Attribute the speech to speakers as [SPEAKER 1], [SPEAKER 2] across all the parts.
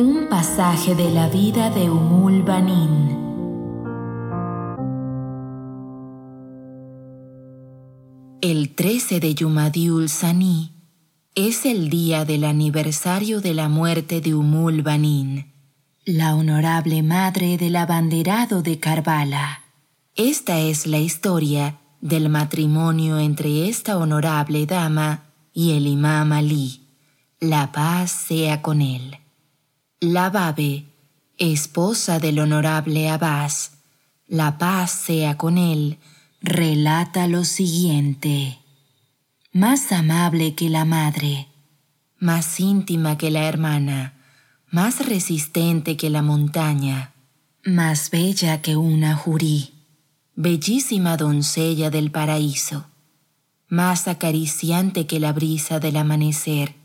[SPEAKER 1] Un pasaje de la vida de Umul Banin. El 13 de Yumadiul Sani es el día del aniversario de la muerte de Umul Banin, la honorable madre del abanderado de Karbala. Esta es la historia del matrimonio entre esta honorable dama y el imam Ali. La paz sea con él. La Babe, esposa del honorable Abbas, la paz sea con él, relata lo siguiente. Más amable que la madre, más íntima que la hermana, más resistente que la montaña, más bella que una jurí, bellísima doncella del paraíso, más acariciante que la brisa del amanecer.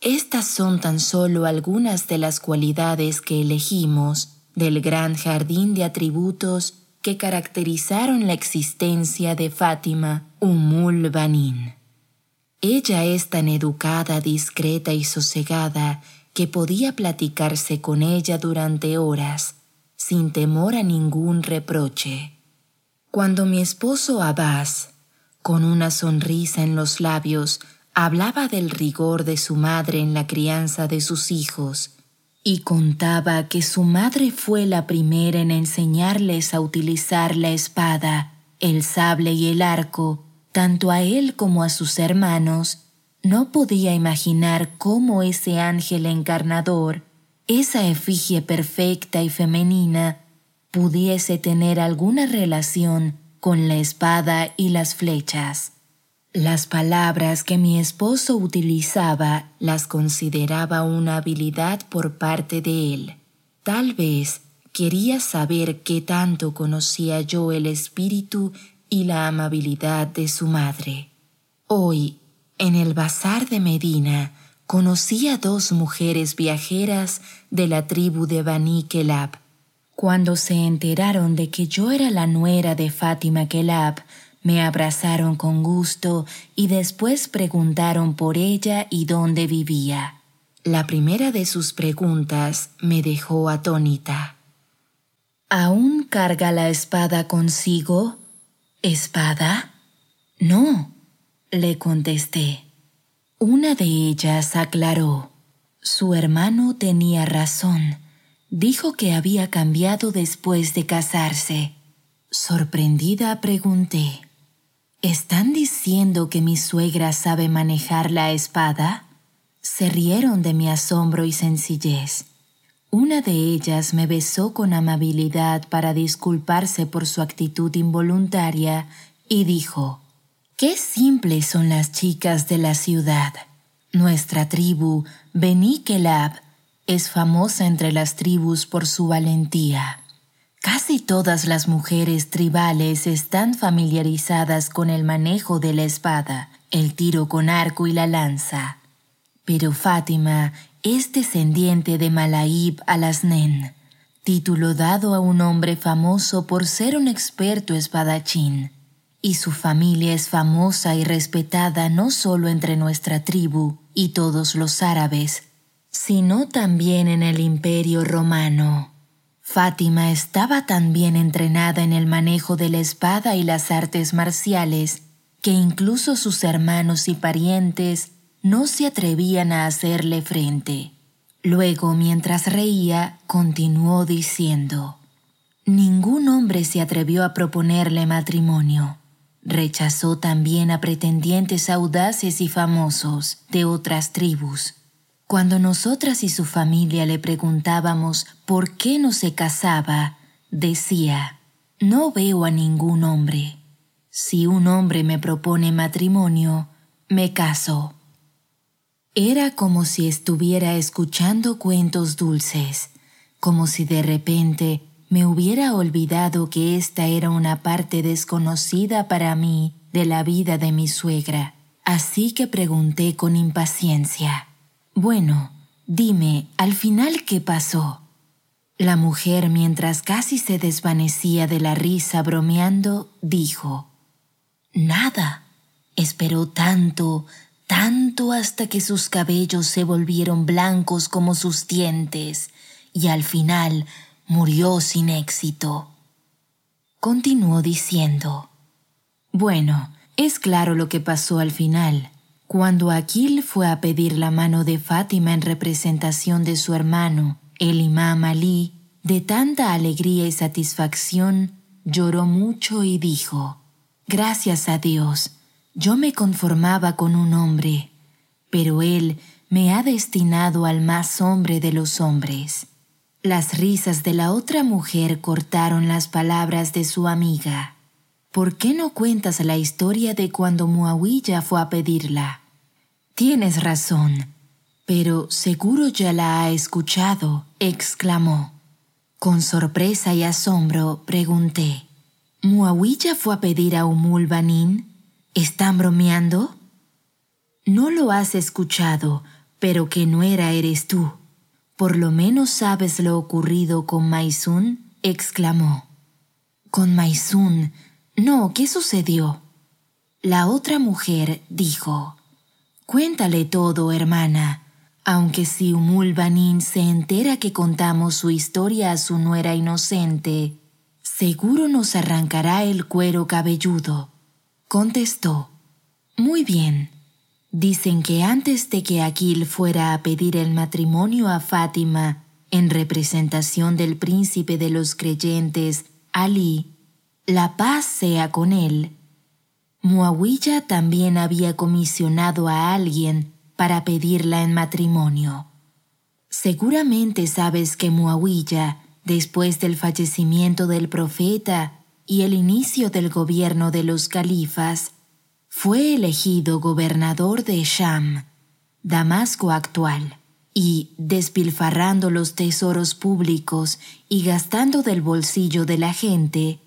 [SPEAKER 1] Estas son tan solo algunas de las cualidades que elegimos del gran jardín de atributos que caracterizaron la existencia de Fátima Umul. Ella es tan educada, discreta y sosegada que podía platicarse con ella durante horas, sin temor a ningún reproche. Cuando mi esposo Abbas, con una sonrisa en los labios, hablaba del rigor de su madre en la crianza de sus hijos, y contaba que su madre fue la primera en enseñarles a utilizar la espada, el sable y el arco, tanto a él como a sus hermanos, no podía imaginar cómo ese ángel encarnador, esa efigie perfecta y femenina, pudiese tener alguna relación con la espada y las flechas. Las palabras que mi esposo utilizaba las consideraba una habilidad por parte de él. Tal vez quería saber qué tanto conocía yo el espíritu y la amabilidad de su madre. Hoy, en el bazar de Medina, conocí a dos mujeres viajeras de la tribu de Bani Kelab. Cuando se enteraron de que yo era la nuera de Fátima Kelab, me abrazaron con gusto y después preguntaron por ella y dónde vivía. La primera de sus preguntas me dejó atónita. ¿Aún carga la espada consigo? ¿Espada? No, le contesté. Una de ellas aclaró. Su hermano tenía razón. Dijo que había cambiado después de casarse. Sorprendida pregunté. ¿Están diciendo que mi suegra sabe manejar la espada? Se rieron de mi asombro y sencillez. Una de ellas me besó con amabilidad para disculparse por su actitud involuntaria y dijo, Qué simples son las chicas de la ciudad. Nuestra tribu, Beni Kelab, es famosa entre las tribus por su valentía. Casi todas las mujeres tribales están familiarizadas con el manejo de la espada, el tiro con arco y la lanza. Pero Fátima es descendiente de Malaib al-Asnen, título dado a un hombre famoso por ser un experto espadachín. Y su familia es famosa y respetada no solo entre nuestra tribu y todos los árabes, sino también en el imperio romano. Fátima estaba tan bien entrenada en el manejo de la espada y las artes marciales que incluso sus hermanos y parientes no se atrevían a hacerle frente. Luego, mientras reía, continuó diciendo, Ningún hombre se atrevió a proponerle matrimonio. Rechazó también a pretendientes audaces y famosos de otras tribus. Cuando nosotras y su familia le preguntábamos por qué no se casaba, decía, no veo a ningún hombre. Si un hombre me propone matrimonio, me caso. Era como si estuviera escuchando cuentos dulces, como si de repente me hubiera olvidado que esta era una parte desconocida para mí de la vida de mi suegra. Así que pregunté con impaciencia. Bueno, dime, al final qué pasó. La mujer, mientras casi se desvanecía de la risa bromeando, dijo, Nada. Esperó tanto, tanto hasta que sus cabellos se volvieron blancos como sus dientes y al final murió sin éxito. Continuó diciendo, Bueno, es claro lo que pasó al final. Cuando Aquil fue a pedir la mano de Fátima en representación de su hermano, el imam Ali, de tanta alegría y satisfacción, lloró mucho y dijo, Gracias a Dios, yo me conformaba con un hombre, pero Él me ha destinado al más hombre de los hombres. Las risas de la otra mujer cortaron las palabras de su amiga. ¿Por qué no cuentas la historia de cuando Muawiyah fue a pedirla? Tienes razón, pero seguro ya la ha escuchado, exclamó. Con sorpresa y asombro pregunté, ¿Muawiyah fue a pedir a Umul Banin? ¿Están bromeando? No lo has escuchado, pero que no era eres tú. Por lo menos sabes lo ocurrido con Maisun, exclamó. Con Maisun, no, ¿qué sucedió? La otra mujer dijo, Cuéntale todo, hermana, aunque si Umul Banin se entera que contamos su historia a su nuera inocente, seguro nos arrancará el cuero cabelludo. Contestó, Muy bien. Dicen que antes de que Aquil fuera a pedir el matrimonio a Fátima en representación del príncipe de los creyentes, Ali, la paz sea con él. Muawiyah también había comisionado a alguien para pedirla en matrimonio. Seguramente sabes que Muawiyah, después del fallecimiento del profeta y el inicio del gobierno de los califas, fue elegido gobernador de Sham, Damasco actual, y, despilfarrando los tesoros públicos y gastando del bolsillo de la gente,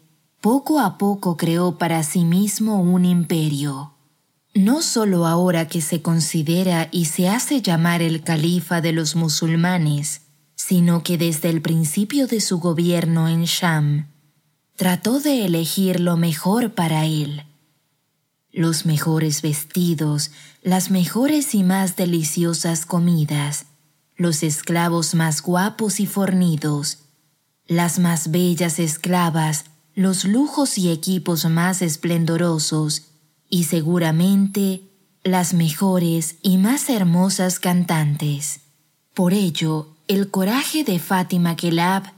[SPEAKER 1] poco a poco creó para sí mismo un imperio. No solo ahora que se considera y se hace llamar el califa de los musulmanes, sino que desde el principio de su gobierno en Sham, trató de elegir lo mejor para él. Los mejores vestidos, las mejores y más deliciosas comidas, los esclavos más guapos y fornidos, las más bellas esclavas los lujos y equipos más esplendorosos y seguramente las mejores y más hermosas cantantes. Por ello, el coraje de Fátima Kelab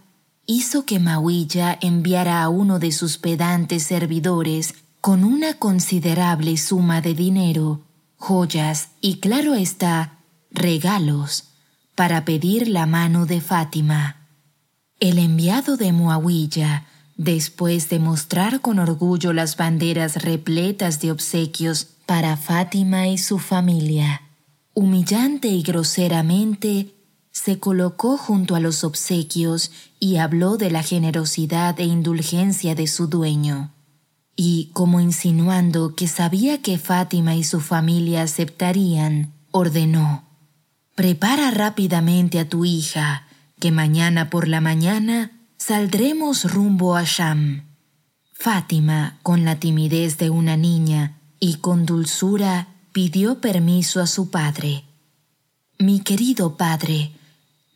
[SPEAKER 1] hizo que Mawilla enviara a uno de sus pedantes servidores con una considerable suma de dinero, joyas y claro está, regalos, para pedir la mano de Fátima. El enviado de Muawiyah Después de mostrar con orgullo las banderas repletas de obsequios para Fátima y su familia, humillante y groseramente se colocó junto a los obsequios y habló de la generosidad e indulgencia de su dueño. Y, como insinuando que sabía que Fátima y su familia aceptarían, ordenó, Prepara rápidamente a tu hija, que mañana por la mañana Saldremos rumbo a Sham. Fátima, con la timidez de una niña y con dulzura, pidió permiso a su padre. Mi querido padre,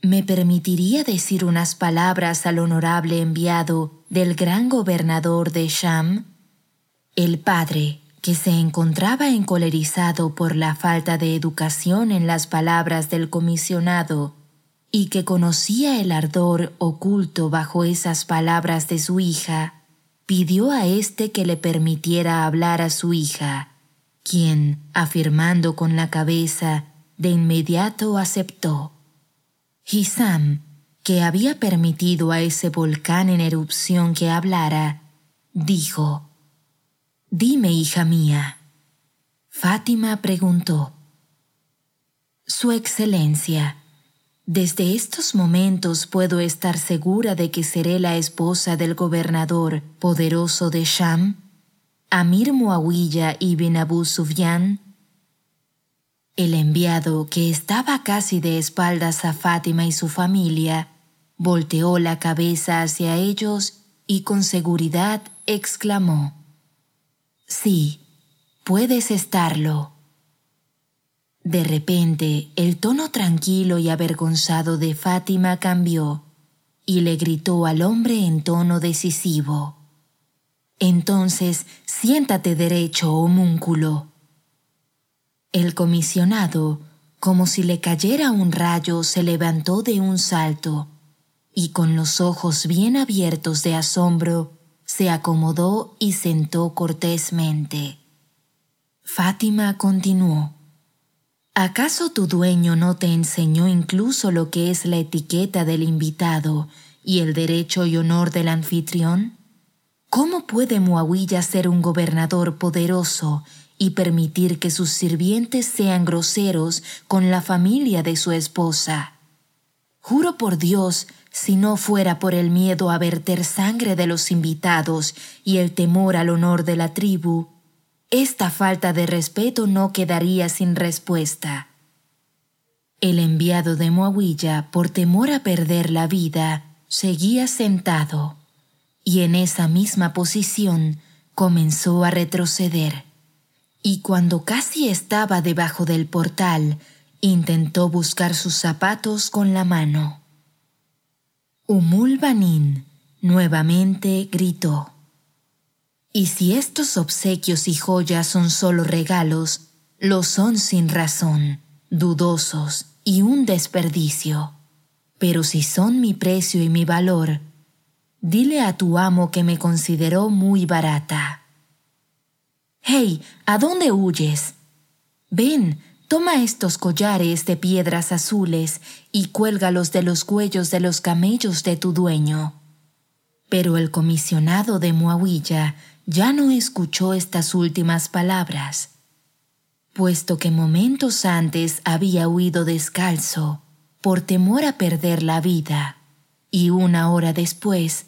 [SPEAKER 1] ¿me permitiría decir unas palabras al honorable enviado del gran gobernador de Sham? El padre, que se encontraba encolerizado por la falta de educación en las palabras del comisionado, y que conocía el ardor oculto bajo esas palabras de su hija, pidió a éste que le permitiera hablar a su hija, quien, afirmando con la cabeza, de inmediato aceptó. Hisam, que había permitido a ese volcán en erupción que hablara, dijo, Dime, hija mía. Fátima preguntó, Su Excelencia, desde estos momentos puedo estar segura de que seré la esposa del gobernador poderoso de Sham, Amir Muawiyah ibn Abu Sufyan. El enviado, que estaba casi de espaldas a Fátima y su familia, volteó la cabeza hacia ellos y con seguridad exclamó, Sí, puedes estarlo. De repente, el tono tranquilo y avergonzado de Fátima cambió y le gritó al hombre en tono decisivo. Entonces, siéntate derecho, homúnculo. El comisionado, como si le cayera un rayo, se levantó de un salto y con los ojos bien abiertos de asombro, se acomodó y sentó cortésmente. Fátima continuó. ¿Acaso tu dueño no te enseñó incluso lo que es la etiqueta del invitado y el derecho y honor del anfitrión? ¿Cómo puede Muawiyah ser un gobernador poderoso y permitir que sus sirvientes sean groseros con la familia de su esposa? Juro por Dios, si no fuera por el miedo a verter sangre de los invitados y el temor al honor de la tribu, esta falta de respeto no quedaría sin respuesta. El enviado de Muawiyah, por temor a perder la vida, seguía sentado y en esa misma posición comenzó a retroceder. Y cuando casi estaba debajo del portal, intentó buscar sus zapatos con la mano. Umul Banin nuevamente gritó. Y si estos obsequios y joyas son solo regalos, lo son sin razón, dudosos y un desperdicio. Pero si son mi precio y mi valor, Dile a tu amo que me consideró muy barata. Hey, ¿a dónde huyes? Ven, toma estos collares de piedras azules y cuélgalos de los cuellos de los camellos de tu dueño. Pero el comisionado de Muawilla ya no escuchó estas últimas palabras, puesto que momentos antes había huido descalzo por temor a perder la vida, y una hora después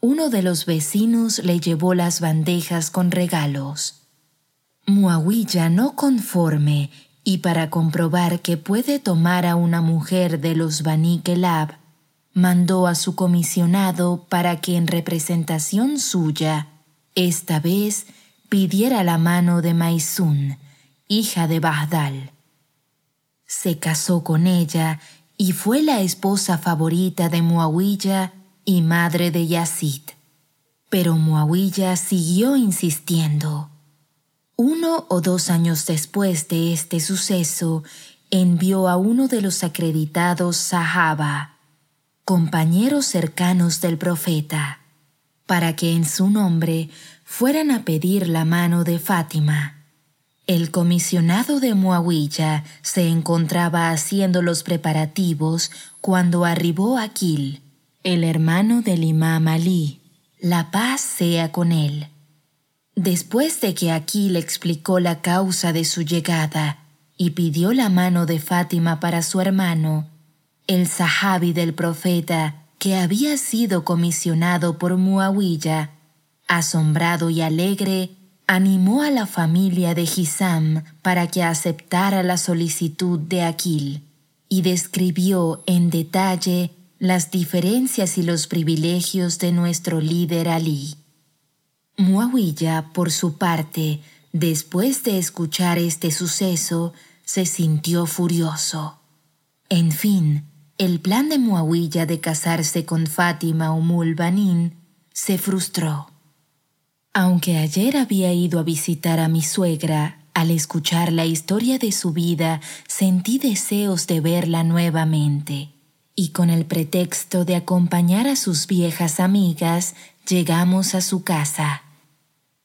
[SPEAKER 1] uno de los vecinos le llevó las bandejas con regalos. Muawiyah no conforme y para comprobar que puede tomar a una mujer de los Bani Kelab, mandó a su comisionado para que en representación suya, esta vez pidiera la mano de Maisun, hija de Bahdal. Se casó con ella y fue la esposa favorita de Muawiyah y madre de Yazid. Pero Muawiyah siguió insistiendo. Uno o dos años después de este suceso, envió a uno de los acreditados Sahaba, compañeros cercanos del profeta, para que en su nombre fueran a pedir la mano de Fátima. El comisionado de Muawiyah se encontraba haciendo los preparativos cuando arribó Aquil, el hermano del imam Ali, la paz sea con él. Después de que aquí le explicó la causa de su llegada y pidió la mano de Fátima para su hermano, el sahabi del profeta que había sido comisionado por Muawiyah, asombrado y alegre, animó a la familia de Hisam para que aceptara la solicitud de Aquil y describió en detalle las diferencias y los privilegios de nuestro líder Ali. Muawiyah, por su parte, después de escuchar este suceso, se sintió furioso. En fin, el plan de Muawiyah de casarse con Fátima Umul se frustró. Aunque ayer había ido a visitar a mi suegra, al escuchar la historia de su vida sentí deseos de verla nuevamente y con el pretexto de acompañar a sus viejas amigas llegamos a su casa.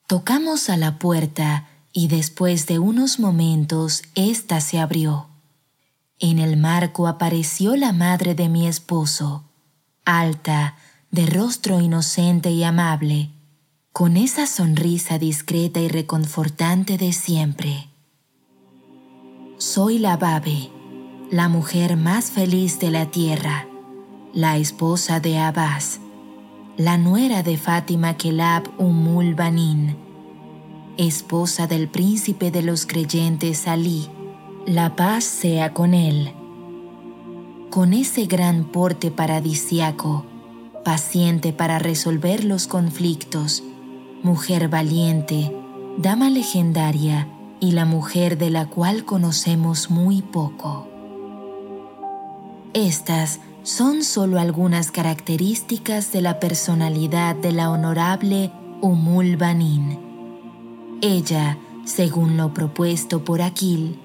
[SPEAKER 1] Tocamos a la puerta y después de unos momentos ésta se abrió. En el marco apareció la madre de mi esposo, alta, de rostro inocente y amable, con esa sonrisa discreta y reconfortante de siempre. Soy la Babe la mujer más feliz de la tierra, la esposa de Abbas, la nuera de Fátima Kelab Umul Banin, esposa del príncipe de los creyentes Ali, la paz sea con él. Con ese gran porte paradisiaco, paciente para resolver los conflictos, mujer valiente, dama legendaria y la mujer de la cual conocemos muy poco. Estas son solo algunas características de la personalidad de la honorable Umul Banin. Ella, según lo propuesto por Aquil,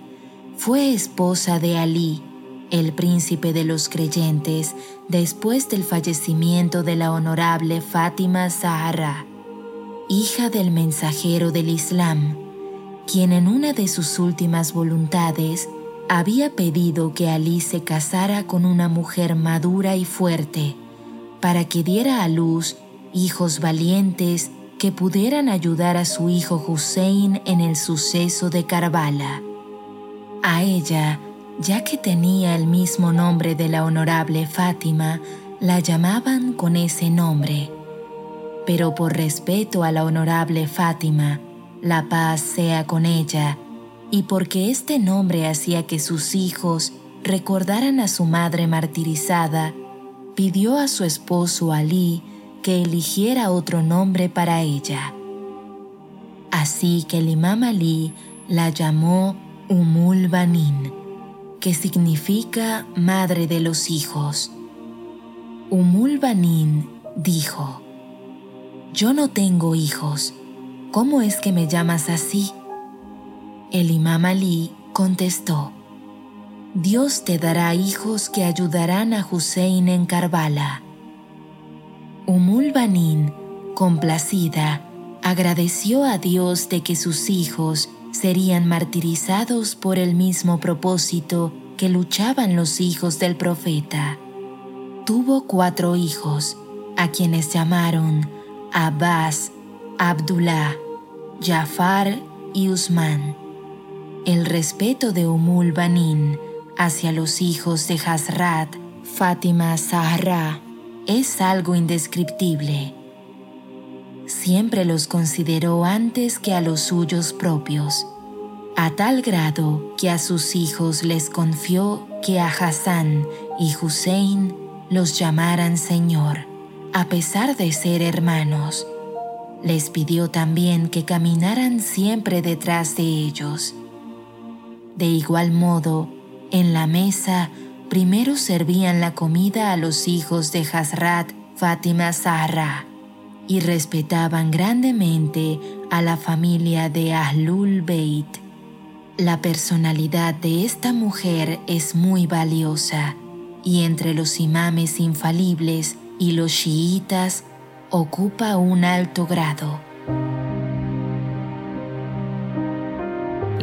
[SPEAKER 1] fue esposa de Ali, el príncipe de los creyentes, después del fallecimiento de la honorable Fátima Zahra, hija del mensajero del Islam, quien en una de sus últimas voluntades había pedido que Ali se casara con una mujer madura y fuerte, para que diera a luz hijos valientes que pudieran ayudar a su hijo Hussein en el suceso de Karbala. A ella, ya que tenía el mismo nombre de la honorable Fátima, la llamaban con ese nombre. Pero por respeto a la honorable Fátima, la paz sea con ella, y porque este nombre hacía que sus hijos recordaran a su madre martirizada, pidió a su esposo Ali que eligiera otro nombre para ella. Así que el imam Ali la llamó Umul Banin, que significa madre de los hijos. Umul Banin dijo, Yo no tengo hijos, ¿cómo es que me llamas así? El imam Ali contestó, Dios te dará hijos que ayudarán a Hussein en Karbala. Umul Banin, complacida, agradeció a Dios de que sus hijos serían martirizados por el mismo propósito que luchaban los hijos del profeta. Tuvo cuatro hijos, a quienes llamaron Abbas, Abdullah, Jafar y Usman el respeto de Umul Banin hacia los hijos de Hazrat, Fátima Zahra, es algo indescriptible. Siempre los consideró antes que a los suyos propios, a tal grado que a sus hijos les confió que a Hassan y Hussein los llamaran Señor, a pesar de ser hermanos. Les pidió también que caminaran siempre detrás de ellos de igual modo, en la mesa primero servían la comida a los hijos de Hazrat Fátima Zahra y respetaban grandemente a la familia de Ahlul Beit. La personalidad de esta mujer es muy valiosa y entre los imames infalibles y los chiitas ocupa un alto grado.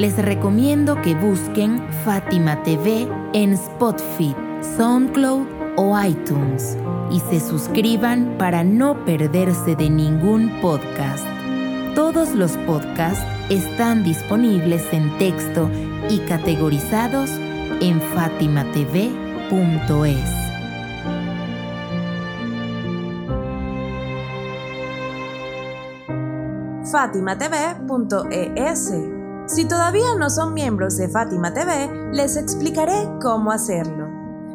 [SPEAKER 1] les recomiendo que busquen Fátima TV en Spotify, SoundCloud o iTunes y se suscriban para no perderse de ningún podcast. Todos los podcasts están disponibles en texto y categorizados en fatimatv.es.
[SPEAKER 2] fatimatv.es si todavía no son miembros de Fátima TV, les explicaré cómo hacerlo.